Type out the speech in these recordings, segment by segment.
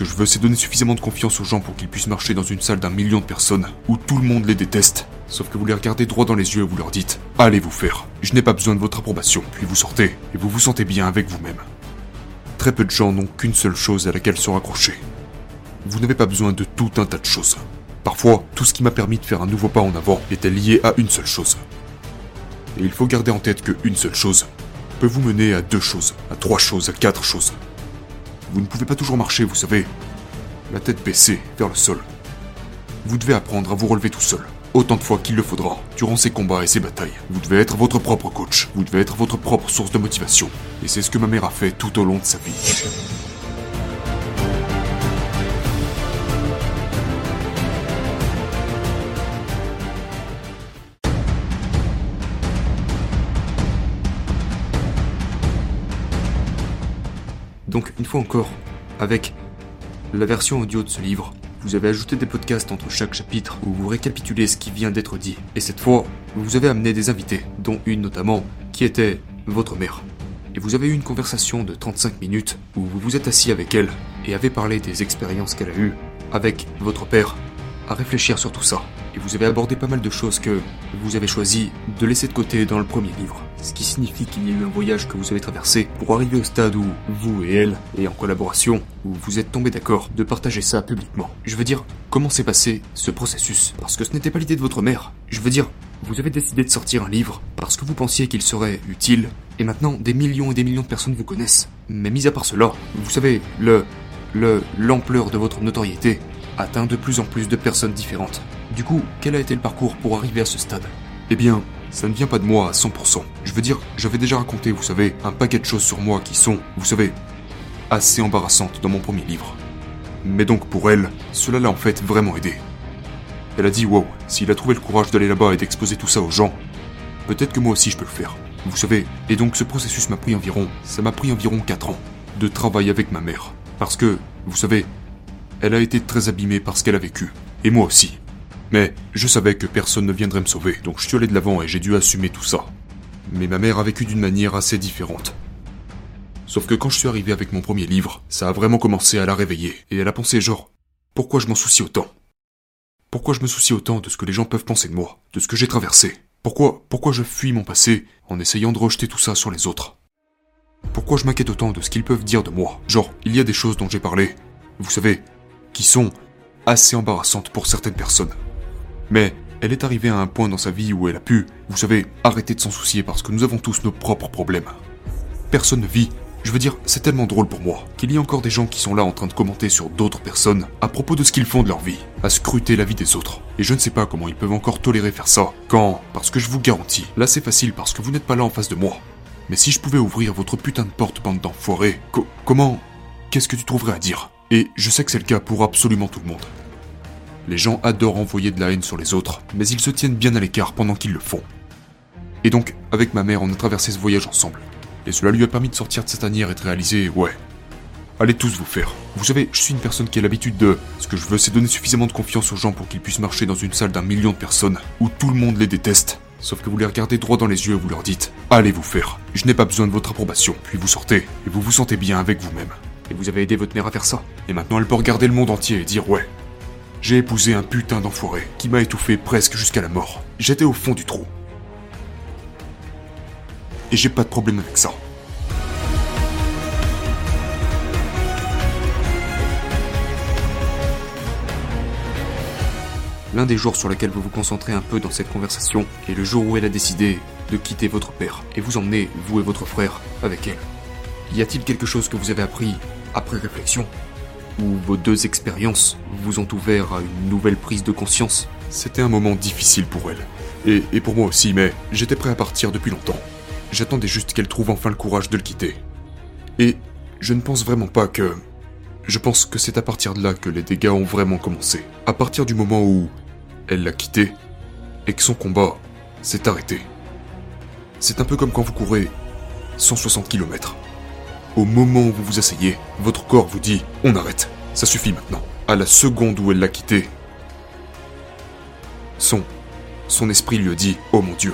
que je veux, c'est donner suffisamment de confiance aux gens pour qu'ils puissent marcher dans une salle d'un million de personnes, où tout le monde les déteste. Sauf que vous les regardez droit dans les yeux et vous leur dites Allez vous faire, je n'ai pas besoin de votre approbation. Puis vous sortez, et vous vous sentez bien avec vous-même. Très peu de gens n'ont qu'une seule chose à laquelle se raccrocher. Vous n'avez pas besoin de tout un tas de choses. Parfois, tout ce qui m'a permis de faire un nouveau pas en avant était lié à une seule chose. Et il faut garder en tête qu'une seule chose peut vous mener à deux choses, à trois choses, à quatre choses. Vous ne pouvez pas toujours marcher, vous savez, la tête baissée vers le sol. Vous devez apprendre à vous relever tout seul, autant de fois qu'il le faudra, durant ces combats et ces batailles. Vous devez être votre propre coach, vous devez être votre propre source de motivation. Et c'est ce que ma mère a fait tout au long de sa vie. Donc, une fois encore, avec la version audio de ce livre, vous avez ajouté des podcasts entre chaque chapitre où vous récapitulez ce qui vient d'être dit. Et cette fois, vous avez amené des invités, dont une notamment, qui était votre mère. Et vous avez eu une conversation de 35 minutes où vous vous êtes assis avec elle et avez parlé des expériences qu'elle a eues avec votre père, à réfléchir sur tout ça. Et vous avez abordé pas mal de choses que vous avez choisi de laisser de côté dans le premier livre. Ce qui signifie qu'il y a eu un voyage que vous avez traversé pour arriver au stade où vous et elle, et en collaboration, vous êtes tombés d'accord de partager ça publiquement. Je veux dire, comment s'est passé ce processus? Parce que ce n'était pas l'idée de votre mère. Je veux dire, vous avez décidé de sortir un livre parce que vous pensiez qu'il serait utile, et maintenant des millions et des millions de personnes vous connaissent. Mais mis à part cela, vous savez, le, le, l'ampleur de votre notoriété atteint de plus en plus de personnes différentes. Du coup, quel a été le parcours pour arriver à ce stade? Eh bien, ça ne vient pas de moi à 100%. Je veux dire, j'avais déjà raconté, vous savez, un paquet de choses sur moi qui sont, vous savez, assez embarrassantes dans mon premier livre. Mais donc pour elle, cela l'a en fait vraiment aidé. Elle a dit wow, s'il a trouvé le courage d'aller là-bas et d'exposer tout ça aux gens, peut-être que moi aussi je peux le faire. Vous savez, et donc ce processus m'a pris environ, ça m'a pris environ 4 ans de travail avec ma mère. Parce que, vous savez, elle a été très abîmée par ce qu'elle a vécu. Et moi aussi. Mais je savais que personne ne viendrait me sauver, donc je suis allé de l'avant et j'ai dû assumer tout ça. Mais ma mère a vécu d'une manière assez différente. Sauf que quand je suis arrivé avec mon premier livre, ça a vraiment commencé à la réveiller, et elle a pensé genre, pourquoi je m'en soucie autant? Pourquoi je me soucie autant de ce que les gens peuvent penser de moi, de ce que j'ai traversé? Pourquoi, pourquoi je fuis mon passé en essayant de rejeter tout ça sur les autres? Pourquoi je m'inquiète autant de ce qu'ils peuvent dire de moi? Genre, il y a des choses dont j'ai parlé, vous savez, qui sont assez embarrassantes pour certaines personnes. Mais elle est arrivée à un point dans sa vie où elle a pu, vous savez, arrêter de s'en soucier parce que nous avons tous nos propres problèmes. Personne ne vit. Je veux dire, c'est tellement drôle pour moi qu'il y a encore des gens qui sont là en train de commenter sur d'autres personnes à propos de ce qu'ils font de leur vie, à scruter la vie des autres. Et je ne sais pas comment ils peuvent encore tolérer faire ça. Quand Parce que je vous garantis, là c'est facile parce que vous n'êtes pas là en face de moi. Mais si je pouvais ouvrir votre putain de porte, bande d'enfoirés, co comment Qu'est-ce que tu trouverais à dire? Et je sais que c'est le cas pour absolument tout le monde. Les gens adorent envoyer de la haine sur les autres, mais ils se tiennent bien à l'écart pendant qu'ils le font. Et donc, avec ma mère, on a traversé ce voyage ensemble. Et cela lui a permis de sortir de cette tanière et de réaliser, ouais, allez tous vous faire. Vous savez, je suis une personne qui a l'habitude de... Ce que je veux, c'est donner suffisamment de confiance aux gens pour qu'ils puissent marcher dans une salle d'un million de personnes, où tout le monde les déteste. Sauf que vous les regardez droit dans les yeux et vous leur dites, allez vous faire, je n'ai pas besoin de votre approbation. Puis vous sortez, et vous vous sentez bien avec vous-même. Et vous avez aidé votre mère à faire ça. Et maintenant elle peut regarder le monde entier et dire, ouais, j'ai épousé un putain d'enfoiré qui m'a étouffé presque jusqu'à la mort. J'étais au fond du trou. Et j'ai pas de problème avec ça. L'un des jours sur lesquels vous vous concentrez un peu dans cette conversation est le jour où elle a décidé de quitter votre père et vous emmener, vous et votre frère, avec elle. Y a-t-il quelque chose que vous avez appris après réflexion? Ou vos deux expériences vous ont ouvert à une nouvelle prise de conscience C'était un moment difficile pour elle. Et, et pour moi aussi, mais j'étais prêt à partir depuis longtemps. J'attendais juste qu'elle trouve enfin le courage de le quitter. Et je ne pense vraiment pas que... Je pense que c'est à partir de là que les dégâts ont vraiment commencé. À partir du moment où elle l'a quitté et que son combat s'est arrêté. C'est un peu comme quand vous courez 160 km. Au moment où vous vous asseyez, votre corps vous dit on arrête, ça suffit maintenant. À la seconde où elle l'a quitté, son son esprit lui a dit oh mon dieu.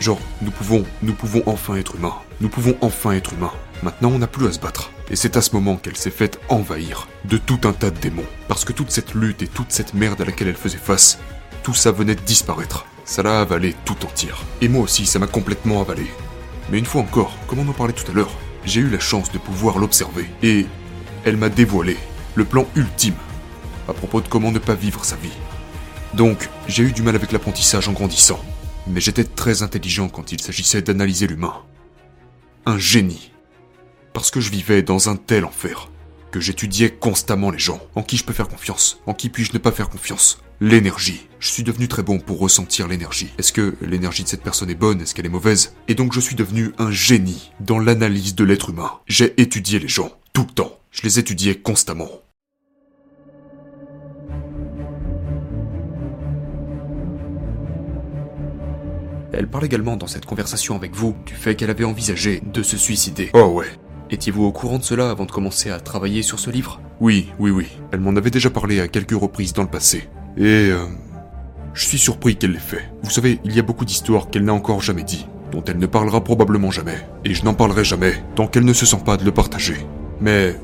Genre nous pouvons nous pouvons enfin être humains. Nous pouvons enfin être humains. Maintenant on n'a plus à se battre. Et c'est à ce moment qu'elle s'est faite envahir de tout un tas de démons. Parce que toute cette lutte et toute cette merde à laquelle elle faisait face, tout ça venait de disparaître. Ça l'a avalé tout entière. Et moi aussi, ça m'a complètement avalé. Mais une fois encore, comme on en parlait tout à l'heure, j'ai eu la chance de pouvoir l'observer. Et elle m'a dévoilé le plan ultime à propos de comment ne pas vivre sa vie. Donc, j'ai eu du mal avec l'apprentissage en grandissant. Mais j'étais très intelligent quand il s'agissait d'analyser l'humain. Un génie. Parce que je vivais dans un tel enfer que j'étudiais constamment les gens. En qui je peux faire confiance En qui puis-je ne pas faire confiance L'énergie. Je suis devenu très bon pour ressentir l'énergie. Est-ce que l'énergie de cette personne est bonne? Est-ce qu'elle est mauvaise? Et donc je suis devenu un génie dans l'analyse de l'être humain. J'ai étudié les gens, tout le temps. Je les étudiais constamment. Elle parle également dans cette conversation avec vous du fait qu'elle avait envisagé de se suicider. Oh ouais. Étiez-vous au courant de cela avant de commencer à travailler sur ce livre? Oui, oui, oui. Elle m'en avait déjà parlé à quelques reprises dans le passé. Et... Euh, je suis surpris qu'elle l'ait fait. Vous savez, il y a beaucoup d'histoires qu'elle n'a encore jamais dit, dont elle ne parlera probablement jamais. Et je n'en parlerai jamais, tant qu'elle ne se sent pas de le partager. Mais...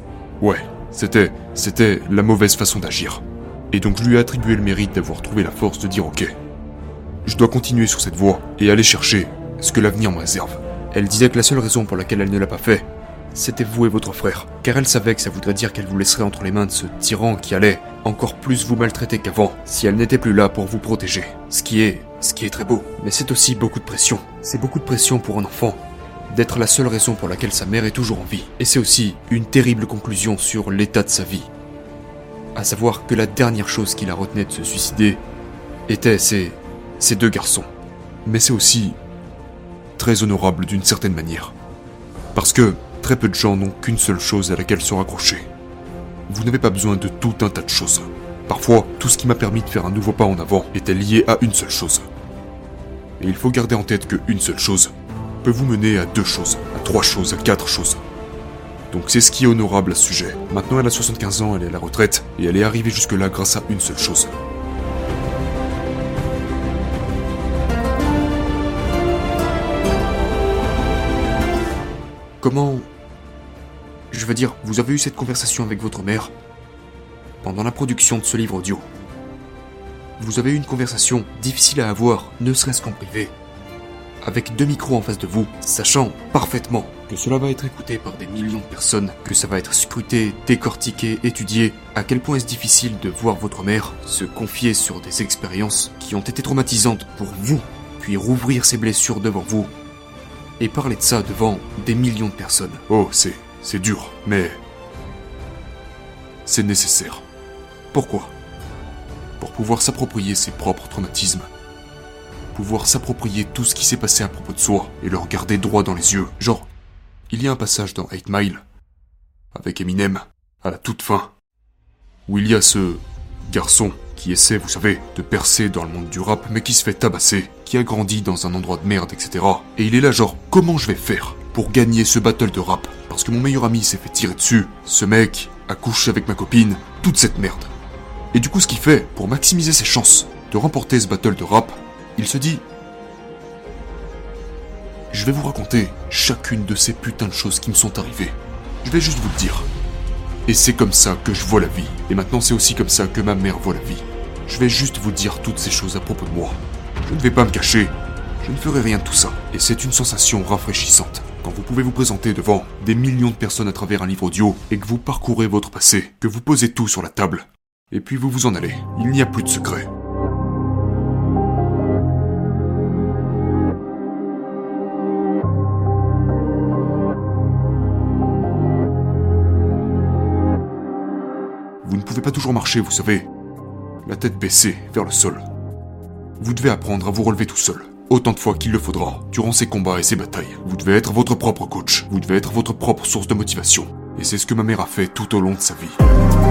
Ouais, c'était... c'était la mauvaise façon d'agir. Et donc je lui ai attribué le mérite d'avoir trouvé la force de dire ok, je dois continuer sur cette voie et aller chercher ce que l'avenir me réserve. Elle disait que la seule raison pour laquelle elle ne l'a pas fait, c'était vous et votre frère, car elle savait que ça voudrait dire qu'elle vous laisserait entre les mains de ce tyran qui allait encore plus vous maltraiter qu'avant si elle n'était plus là pour vous protéger. Ce qui est, ce qui est très beau, mais c'est aussi beaucoup de pression. C'est beaucoup de pression pour un enfant d'être la seule raison pour laquelle sa mère est toujours en vie. Et c'est aussi une terrible conclusion sur l'état de sa vie. À savoir que la dernière chose qui la retenait de se suicider était ses ces deux garçons. Mais c'est aussi très honorable d'une certaine manière. Parce que très peu de gens n'ont qu'une seule chose à laquelle se raccrocher. Vous n'avez pas besoin de tout un tas de choses. Parfois, tout ce qui m'a permis de faire un nouveau pas en avant était lié à une seule chose. Et il faut garder en tête qu'une seule chose peut vous mener à deux choses, à trois choses, à quatre choses. Donc c'est ce qui est honorable à ce sujet. Maintenant elle a 75 ans, elle est à la retraite, et elle est arrivée jusque-là grâce à une seule chose. Comment... Je veux dire, vous avez eu cette conversation avec votre mère pendant la production de ce livre audio. Vous avez eu une conversation difficile à avoir, ne serait-ce qu'en privé, avec deux micros en face de vous, sachant parfaitement que cela va être écouté par des millions de personnes, que ça va être scruté, décortiqué, étudié, à quel point est-ce difficile de voir votre mère se confier sur des expériences qui ont été traumatisantes pour vous, puis rouvrir ses blessures devant vous et parler de ça devant des millions de personnes. Oh, c'est. C'est dur, mais. C'est nécessaire. Pourquoi? Pour pouvoir s'approprier ses propres traumatismes. Pouvoir s'approprier tout ce qui s'est passé à propos de soi et le regarder droit dans les yeux. Genre, il y a un passage dans 8 Mile, avec Eminem, à la toute fin, où il y a ce garçon qui essaie, vous savez, de percer dans le monde du rap, mais qui se fait tabasser, qui a grandi dans un endroit de merde, etc. Et il est là genre, comment je vais faire? Pour gagner ce battle de rap Parce que mon meilleur ami s'est fait tirer dessus, ce mec a couché avec ma copine, toute cette merde. Et du coup, ce qu'il fait, pour maximiser ses chances de remporter ce battle de rap, il se dit Je vais vous raconter chacune de ces putains de choses qui me sont arrivées. Je vais juste vous le dire. Et c'est comme ça que je vois la vie. Et maintenant c'est aussi comme ça que ma mère voit la vie. Je vais juste vous dire toutes ces choses à propos de moi. Je ne vais pas me cacher. Je ne ferai rien de tout ça. Et c'est une sensation rafraîchissante. Quand vous pouvez vous présenter devant des millions de personnes à travers un livre audio et que vous parcourez votre passé, que vous posez tout sur la table, et puis vous vous en allez. Il n'y a plus de secret. Vous ne pouvez pas toujours marcher, vous savez. La tête baissée vers le sol. Vous devez apprendre à vous relever tout seul. Autant de fois qu'il le faudra, durant ces combats et ces batailles. Vous devez être votre propre coach. Vous devez être votre propre source de motivation. Et c'est ce que ma mère a fait tout au long de sa vie.